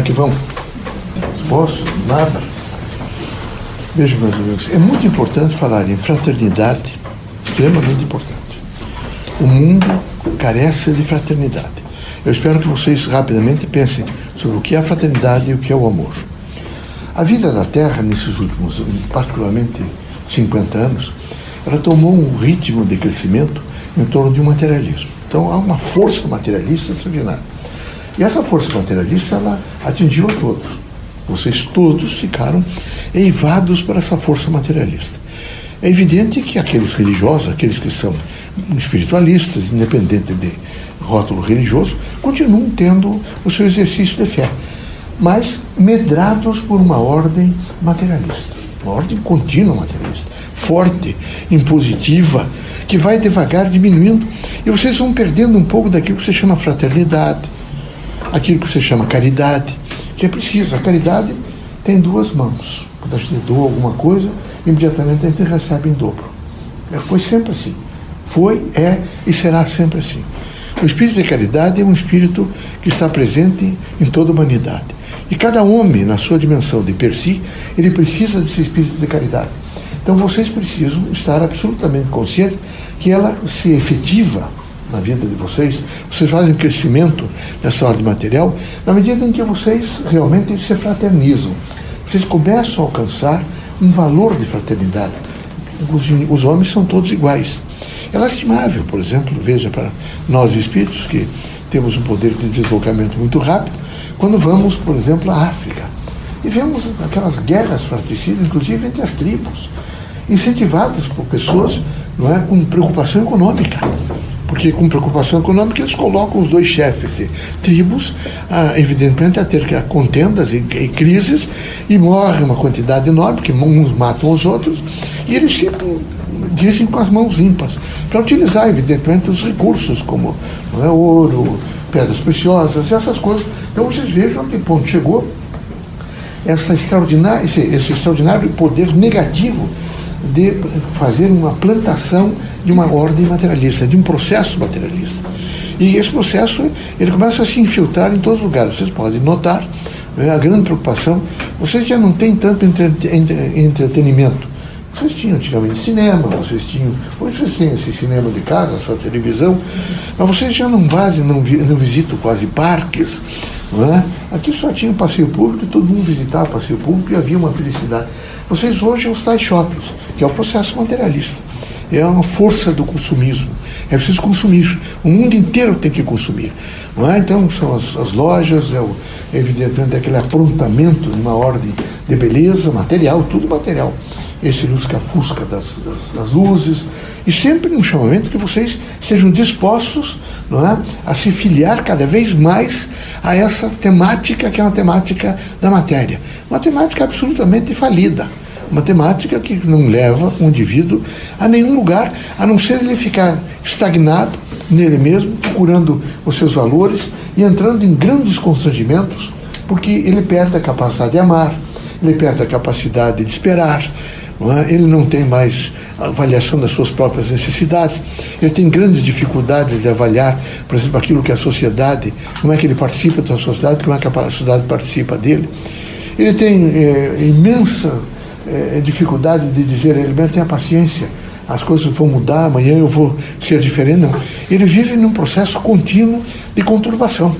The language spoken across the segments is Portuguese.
Como é que vão? Posso? Nada. Veja, meus amigos, é muito importante falar em fraternidade, extremamente importante. O mundo carece de fraternidade. Eu espero que vocês rapidamente pensem sobre o que é a fraternidade e o que é o amor. A vida da Terra, nesses últimos, particularmente 50 anos, ela tomou um ritmo de crescimento em torno de um materialismo. Então há uma força materialista extraordinária. E essa força materialista ela atingiu a todos. Vocês todos ficaram eivados por essa força materialista. É evidente que aqueles religiosos, aqueles que são espiritualistas, independente de rótulo religioso, continuam tendo o seu exercício de fé, mas medrados por uma ordem materialista, uma ordem contínua materialista, forte, impositiva, que vai devagar diminuindo e vocês vão perdendo um pouco daquilo que você chama fraternidade, aquilo que você chama caridade, que é preciso. A caridade tem duas mãos. Quando a gente doa alguma coisa, imediatamente a gente recebe em dobro. É, foi sempre assim. Foi, é e será sempre assim. O espírito de caridade é um espírito que está presente em toda a humanidade. E cada homem, na sua dimensão de per si, ele precisa desse espírito de caridade. Então vocês precisam estar absolutamente conscientes que ela se efetiva na vida de vocês, vocês fazem crescimento nessa ordem material, na medida em que vocês realmente se fraternizam. Vocês começam a alcançar um valor de fraternidade. Os, os homens são todos iguais. É lastimável, por exemplo, veja para nós espíritos que temos um poder de deslocamento muito rápido, quando vamos, por exemplo, à África. E vemos aquelas guerras fratricidas, inclusive entre as tribos, incentivadas por pessoas não é, com preocupação econômica porque com preocupação econômica eles colocam os dois chefes tribos, ah, evidentemente, a ter contendas e, e, crises, e morre uma quantidade enorme, porque uns matam os outros, e eles se dizem com as mãos limpas, para utilizar, evidentemente, os recursos, como é, ouro, pedras preciosas, essas coisas. Então vocês vejam a que ponto chegou essa extraordinária, esse, esse extraordinário poder negativo de fazer uma plantação de uma ordem materialista, de um processo materialista. E esse processo ele começa a se infiltrar em todos os lugares. Vocês podem notar né, a grande preocupação. Vocês já não têm tanto entretenimento. Vocês tinham antigamente cinema, vocês tinham. Hoje vocês têm esse cinema de casa, essa televisão, mas vocês já não vazem, não, não visitam quase parques. Não é? Aqui só tinha passeio público e todo mundo visitava passeio público e havia uma felicidade. Vocês hoje são os tais shoppings, que é o processo materialista. É uma força do consumismo. É preciso consumir. O mundo inteiro tem que consumir. Não é? Então, são as, as lojas, é o, evidentemente aquele aprontamento de uma ordem de beleza, material, tudo material. Esse lusca-fusca das, das, das luzes, e sempre um chamamento que vocês estejam dispostos não é, a se filiar cada vez mais a essa temática que é uma temática da matéria. Uma temática absolutamente falida. Uma temática que não leva o indivíduo a nenhum lugar, a não ser ele ficar estagnado nele mesmo, procurando os seus valores e entrando em grandes constrangimentos, porque ele perde a capacidade de amar, ele perde a capacidade de esperar, não é? ele não tem mais avaliação das suas próprias necessidades, ele tem grandes dificuldades de avaliar, por exemplo, aquilo que a sociedade, como é que ele participa da sociedade, como é que a sociedade participa dele. Ele tem é, imensa é, dificuldade de dizer, ele mesmo tem a paciência, as coisas vão mudar, amanhã eu vou ser diferente. Não. Ele vive num processo contínuo de conturbação.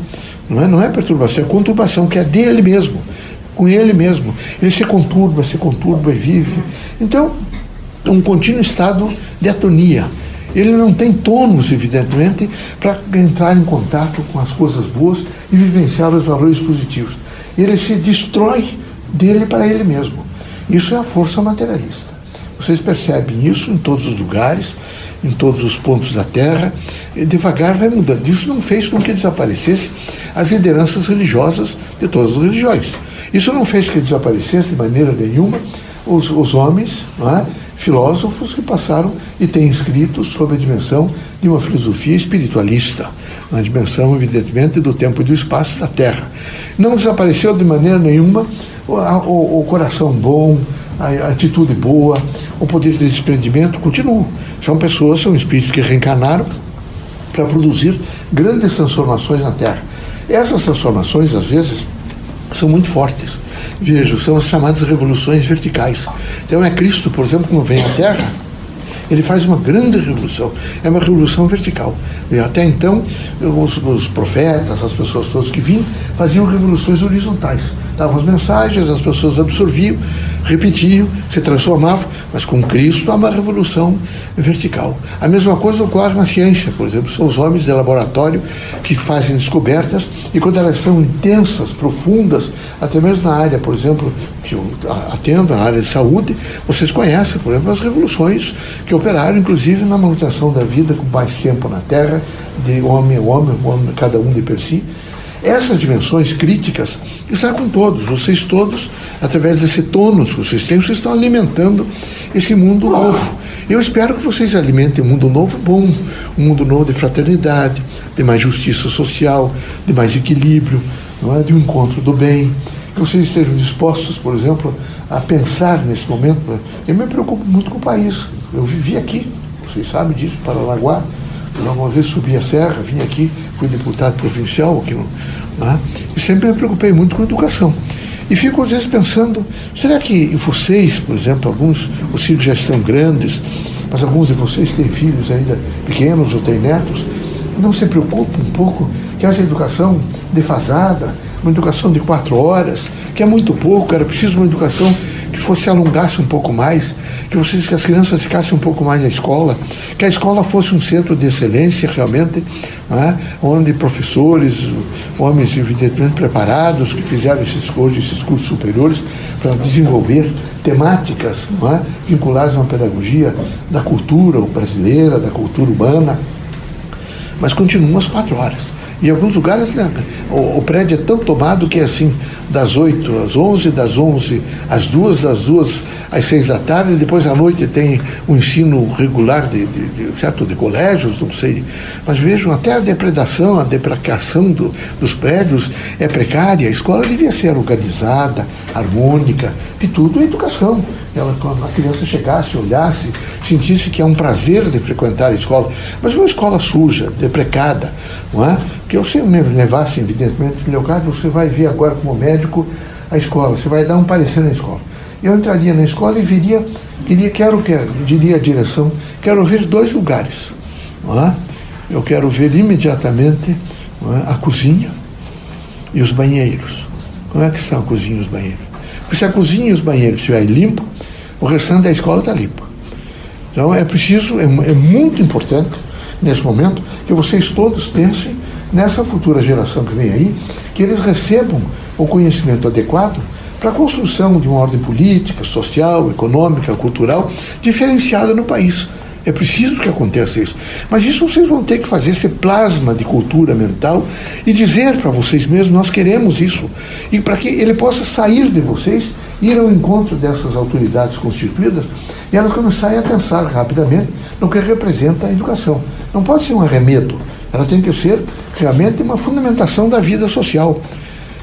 Não é, não é perturbação, é conturbação, que é dele mesmo com ele mesmo. Ele se conturba, se conturba e vive. Então, é um contínuo estado de atonia. Ele não tem tônus, evidentemente, para entrar em contato com as coisas boas e vivenciar os valores positivos. Ele se destrói dele para ele mesmo. Isso é a força materialista. Vocês percebem isso em todos os lugares, em todos os pontos da Terra, e devagar vai mudando. Isso não fez com que desaparecesse as lideranças religiosas de todas as religiões. Isso não fez que desaparecesse de maneira nenhuma os, os homens, é? filósofos que passaram e têm escrito sobre a dimensão de uma filosofia espiritualista, na dimensão, evidentemente, do tempo e do espaço da Terra. Não desapareceu de maneira nenhuma o, o, o coração bom, a atitude boa, o poder de desprendimento continua. São pessoas, são espíritos que reencarnaram para produzir grandes transformações na Terra. Essas transformações, às vezes, são muito fortes. Veja, são as chamadas revoluções verticais. Então é Cristo, por exemplo, quando vem à Terra, ele faz uma grande revolução. É uma revolução vertical. Até então, os, os profetas, as pessoas todas que vinham, faziam revoluções horizontais davam as mensagens, as pessoas absorviam, repetiam, se transformavam, mas com Cristo há uma revolução vertical. A mesma coisa ocorre na ciência, por exemplo, são os homens de laboratório que fazem descobertas e quando elas são intensas, profundas, até mesmo na área, por exemplo, que eu atendo, na área de saúde, vocês conhecem, por exemplo, as revoluções que operaram, inclusive, na manutenção da vida com mais tempo na Terra, de homem a homem, homem cada um de per si, essas dimensões críticas está com todos, vocês todos, através desse tônus que vocês têm, vocês estão alimentando esse mundo novo. Eu espero que vocês alimentem um mundo novo bom, um mundo novo de fraternidade, de mais justiça social, de mais equilíbrio, não é? de um encontro do bem. Que vocês estejam dispostos, por exemplo, a pensar nesse momento. Eu me preocupo muito com o país. Eu vivi aqui, vocês sabem disso, Paranaguá uma vez subi a serra, vim aqui, fui deputado provincial aqui no, né? e sempre me preocupei muito com a educação. E fico às vezes pensando, será que vocês, por exemplo, alguns, os filhos já estão grandes, mas alguns de vocês têm filhos ainda pequenos ou têm netos, não se preocupam um pouco que essa educação defasada, uma educação de quatro horas, que é muito pouco, era preciso uma educação que fosse alongasse um pouco mais, que, vocês, que as crianças ficassem um pouco mais na escola, que a escola fosse um centro de excelência realmente, é? onde professores, homens evidentemente preparados, que fizeram esses, hoje esses cursos superiores para desenvolver temáticas é? vinculadas a uma pedagogia da cultura brasileira, da cultura humana, mas continuam as quatro horas. Em alguns lugares né, o, o, prédio é tão tomado que é assim, das 8 às 11, das 11 às 2, das 2 às 6 da tarde, depois à noite tem o um ensino regular de, de, de, certo, de colégios, não sei. Mas vejam, até a depredação, a deprecação do, dos prédios é precária. A escola devia ser organizada, harmônica, de tudo é educação ela, quando a criança chegasse, olhasse, sentisse que é um prazer de frequentar a escola. Mas uma escola suja, deprecada, não é? Que eu sempre levasse, evidentemente, Leocádio, você vai ver agora como médico a escola, você vai dar um parecer na escola. Eu entraria na escola e viria, diria, quero, quero, diria a direção, quero ver dois lugares. Não é? Eu quero ver imediatamente é? a cozinha e os banheiros. Como é que são a cozinha e os banheiros? Porque se a cozinha e os banheiros estiverem limpos, o restante da escola está limpo. Então é preciso, é, é muito importante nesse momento que vocês todos pensem nessa futura geração que vem aí, que eles recebam o conhecimento adequado para a construção de uma ordem política, social, econômica, cultural diferenciada no país. É preciso que aconteça isso. Mas isso vocês vão ter que fazer esse plasma de cultura mental e dizer para vocês mesmos: nós queremos isso. E para que ele possa sair de vocês ir ao encontro dessas autoridades constituídas e elas começarem a pensar rapidamente no que representa a educação. Não pode ser um arremedo, ela tem que ser realmente uma fundamentação da vida social.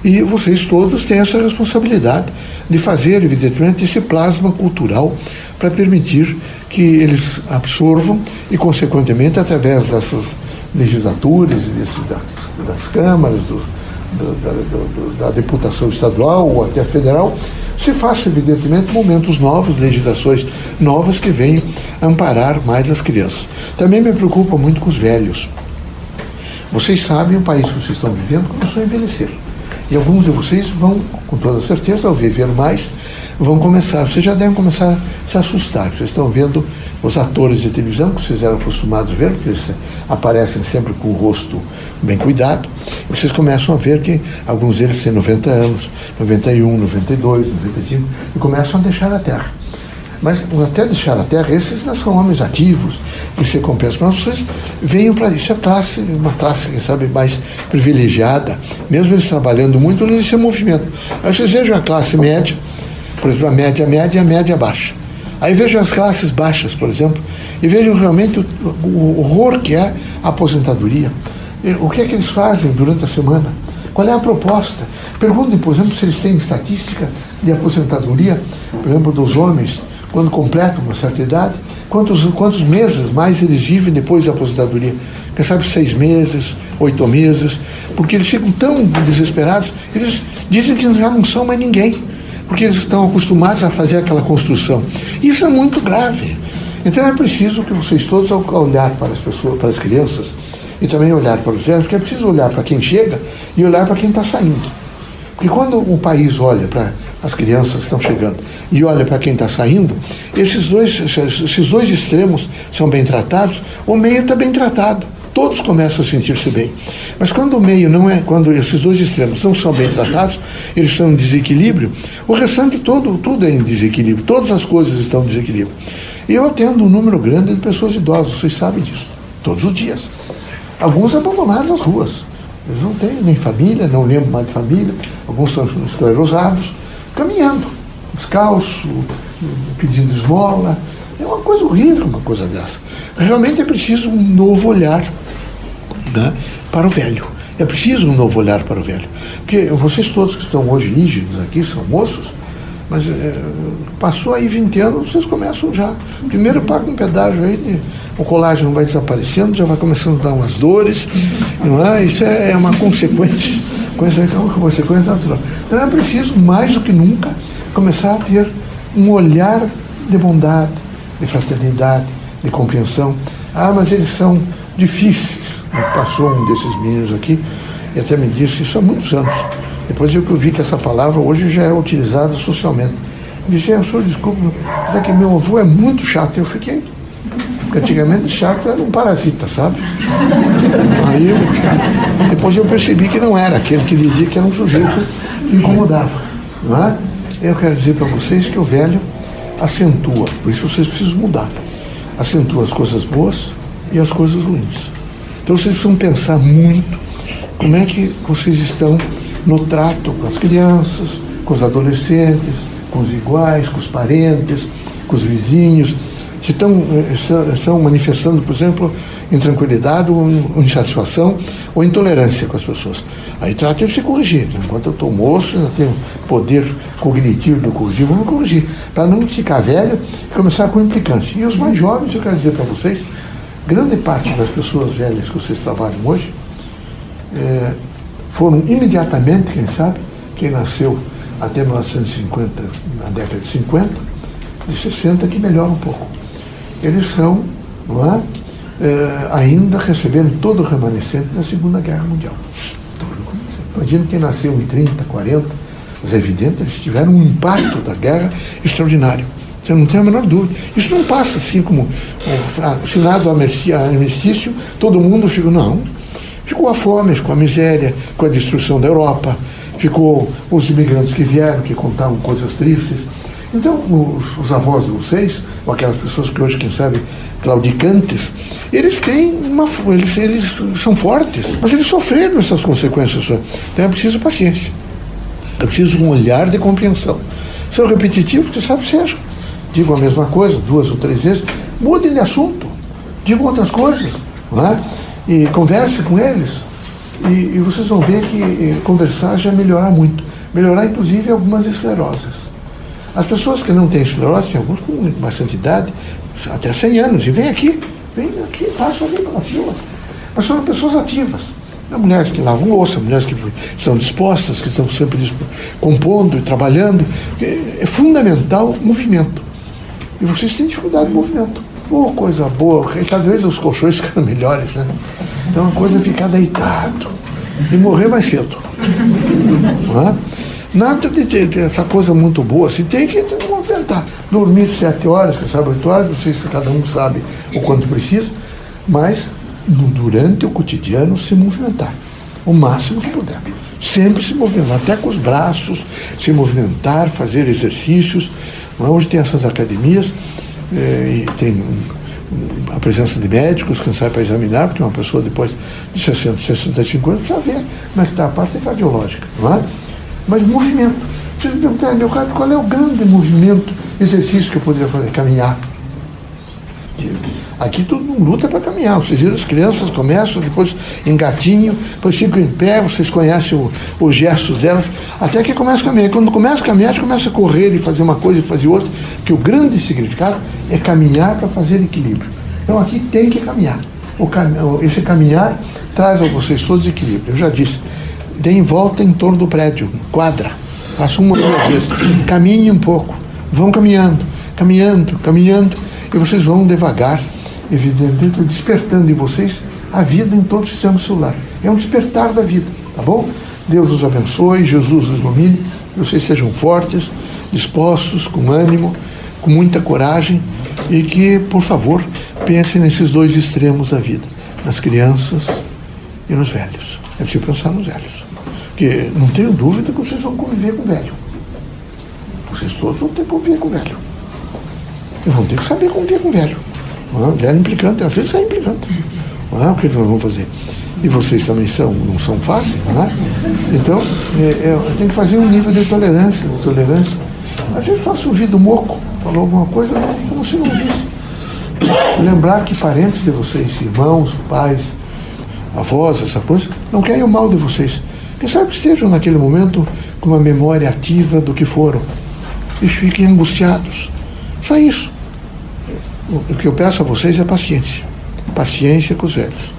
E vocês todos têm essa responsabilidade de fazer, evidentemente, esse plasma cultural para permitir que eles absorvam e, consequentemente, através dessas legislaturas, desse, das, das câmaras, do, da, da, da, deputação estadual ou até federal, se faça, evidentemente, momentos novos, legislações novas que venham amparar mais as crianças. Também me preocupa muito com os velhos. Vocês sabem, o país que vocês estão vivendo começou a envelhecer. E alguns de vocês vão, com toda certeza, ao viver mais, vão começar, vocês já devem começar a se assustar. Vocês estão vendo os atores de televisão, que vocês eram acostumados a ver, porque eles aparecem sempre com o rosto bem cuidado. Vocês começam a ver que alguns deles têm 90 anos, 91, 92, 95, e começam a deixar a Terra. Mas até deixar a terra, esses não são homens ativos, que se compensam. Mas vocês venham para isso. É classe, uma classe, quem sabe, mais privilegiada, mesmo eles trabalhando muito nesse movimento. Aí vocês vejam a classe média, por exemplo, a média média e a média baixa. Aí vejam as classes baixas, por exemplo, e vejam realmente o, o horror que é a aposentadoria. O que é que eles fazem durante a semana? Qual é a proposta? Perguntem, por exemplo, se eles têm estatística de aposentadoria, por exemplo, dos homens quando completam uma certa idade, quantos, quantos meses mais eles vivem depois da aposentadoria. Quem sabe seis meses, oito meses, porque eles ficam tão desesperados, eles dizem que já não são mais ninguém, porque eles estão acostumados a fazer aquela construção. Isso é muito grave. Então é preciso que vocês todos, ao olhar para as pessoas, para as crianças, e também olhar para os velhos, que é preciso olhar para quem chega e olhar para quem está saindo. Porque quando o país olha para as crianças estão chegando e olha para quem está saindo, esses dois, esses dois extremos são bem tratados, o meio está bem tratado. Todos começam a sentir-se bem. Mas quando o meio não é, quando esses dois extremos não são bem tratados, eles estão em desequilíbrio, o restante todo, tudo é em desequilíbrio, todas as coisas estão em desequilíbrio. E eu atendo um número grande de pessoas idosas, vocês sabem disso, todos os dias. Alguns abandonaram as ruas. Eles não têm nem família, não lembram mais de família, alguns são esclerosados, caminhando, descalço, pedindo esmola. É uma coisa horrível uma coisa dessa. Realmente é preciso um novo olhar né, para o velho. É preciso um novo olhar para o velho. Porque vocês todos que estão hoje rígidos aqui, são moços, mas é, passou aí 20 anos, vocês começam já. Primeiro paga um pedágio aí, de, o colágeno vai desaparecendo, já vai começando a dar umas dores. Não é? Isso é, é uma consequência, é uma consequência natural. Então é preciso, mais do que nunca, começar a ter um olhar de bondade, de fraternidade, de compreensão. Ah, mas eles são difíceis. Passou um desses meninos aqui e até me disse isso há muitos anos depois eu vi que essa palavra hoje já é utilizada socialmente. Me disse, senhor desculpa, mas é que meu avô é muito chato. Eu fiquei. Antigamente chato era um parasita, sabe? Aí eu, depois eu percebi que não era aquele que dizia que era um sujeito que incomodava. Não é? Eu quero dizer para vocês que o velho acentua, por isso vocês precisam mudar. Acentua as coisas boas e as coisas ruins. Então vocês precisam pensar muito como é que vocês estão no trato com as crianças, com os adolescentes, com os iguais, com os parentes, com os vizinhos. Se estão, eh, manifestando, por exemplo, intranquilidade ou insatisfação ou intolerância com as pessoas. Aí trata de se corrigir. Enquanto eu estou moço, ainda tenho poder cognitivo do corrigir, vamos corrigir. Para não ficar velho e começar com implicância. E os mais jovens, eu quero dizer para vocês, grande parte das pessoas velhas que vocês trabalham hoje, é, foram imediatamente, quem sabe, quem nasceu até 1950, na década de 50, de 60, que melhora um pouco. Eles são, é, é ainda recebendo todo o remanescente da Segunda Guerra Mundial. Imagina quem nasceu em 30, 40, mas é evidente, eles tiveram um impacto da guerra extraordinário. Você não tem a menor dúvida. Isso não passa assim como assinado o armistício, todo mundo fica, não, Ficou a fome, ficou a miséria, com a destruição da Europa, ficou os imigrantes que vieram, que contavam coisas tristes. Então, os, os, avós de vocês, ou aquelas pessoas que hoje, quem sabe, claudicantes, eles têm uma. Eles, eles são fortes, mas eles sofreram essas consequências. Então é preciso paciência. É preciso um olhar de compreensão. São repetitivos, que sabe seja. Digo a mesma coisa duas ou três vezes, mudem de assunto, digam outras coisas. Não é? e converse com eles, e, e vocês vão ver que eh, conversar já melhorar muito. Melhorar, inclusive, algumas escleroses. As pessoas que não têm esclerose, tem alguns com bastante idade, até 100 anos, e vem aqui, vem aqui, passam ali pela fila. Mas são pessoas ativas. Mulheres que lavam louça, mulheres que estão dispostas, que estão sempre compondo e trabalhando. É fundamental o movimento. E vocês têm dificuldade de movimento. Oh, coisa boa, cada vez os colchões ficam melhores, né? Então a coisa é ficar deitado e morrer mais cedo. Não é? Nada de ter essa coisa muito boa, se tem que movimentar. Dormir sete horas, que sabe, oito horas, não sei se cada um sabe o quanto precisa, mas durante o cotidiano se movimentar. O máximo que puder. Sempre se movimentar, até com os braços, se movimentar, fazer exercícios. Hoje tem essas academias é, e tem a presença de médicos, quem sabe, para examinar, porque uma pessoa depois de 60, 65 anos precisa ver como é que está a parte cardiológica, não é? Mas movimento. Você me perguntar, meu caro, qual é o grande movimento, exercício que eu poderia fazer? Caminhar. Aqui todo mundo luta para caminhar. Vocês viram as crianças começam, depois engatinho, depois ficam em pé, vocês conhecem o, os gestos delas, até que começa a caminhar. Quando começa a caminhar, a gente começa a correr e fazer uma coisa e fazer outra, que o grande significado é caminhar para fazer equilíbrio. Então aqui tem que caminhar. Cam... Esse caminhar traz a vocês todos equilíbrio. Eu já disse, deem volta em torno do prédio, quadra. Faça uma duas vezes. Um pouco. Vão caminhando, caminhando, caminhando, e vocês vão devagar evidentemente, despertando em vocês a vida em todo o sistema celular. É um despertar da vida, tá bom? Deus os abençoe, Jesus os ilumine, que vocês sejam fortes, dispostos, com ânimo, com muita coragem e que, por favor, pensem nesses dois extremos da vida, nas crianças e nos velhos. É preciso pensar nos velhos. Porque não tenho dúvida que vocês vão conviver com o velho. Vocês todos vão ter que conviver com o velho. E vão ter que saber conviver com o velho. Não, velho implicante, às vezes é implicante. Não, o que nós vamos fazer? E vocês também são, não são fáceis, não é? Então, é, é, tem que fazer um nível de tolerância, de tolerância. Às vezes faço ouvir do moco, falou alguma coisa como se não visse. Lembrar que parentes de vocês, irmãos, pais, avós, essa coisa, não querem o mal de vocês. Quem sabe estejam naquele momento com uma memória ativa do que foram. E fiquem angustiados. Só isso. O que eu peço a vocês é paciência. Paciência com os velhos.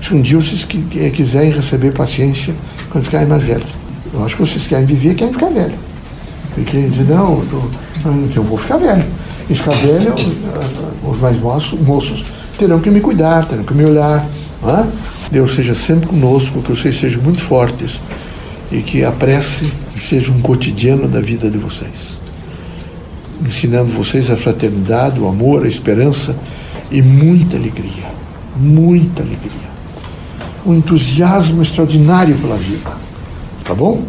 Se um dia vocês quiserem receber paciência quando ficarem mais velhos. Eu acho que vocês querem viver, querem ficar velho. Porque dizem, não, eu, eu vou ficar velho. E ficar velho, os mais moços, moços terão que me cuidar, terão que me olhar. É? Deus seja sempre conosco, que vocês sejam muito fortes e que a prece seja um cotidiano da vida de vocês ensinando vocês a fraternidade, o amor, a esperança e muita alegria, muita alegria. Um entusiasmo extraordinário pela vida. Tá bom?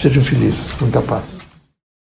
Sejam felizes, muita paz.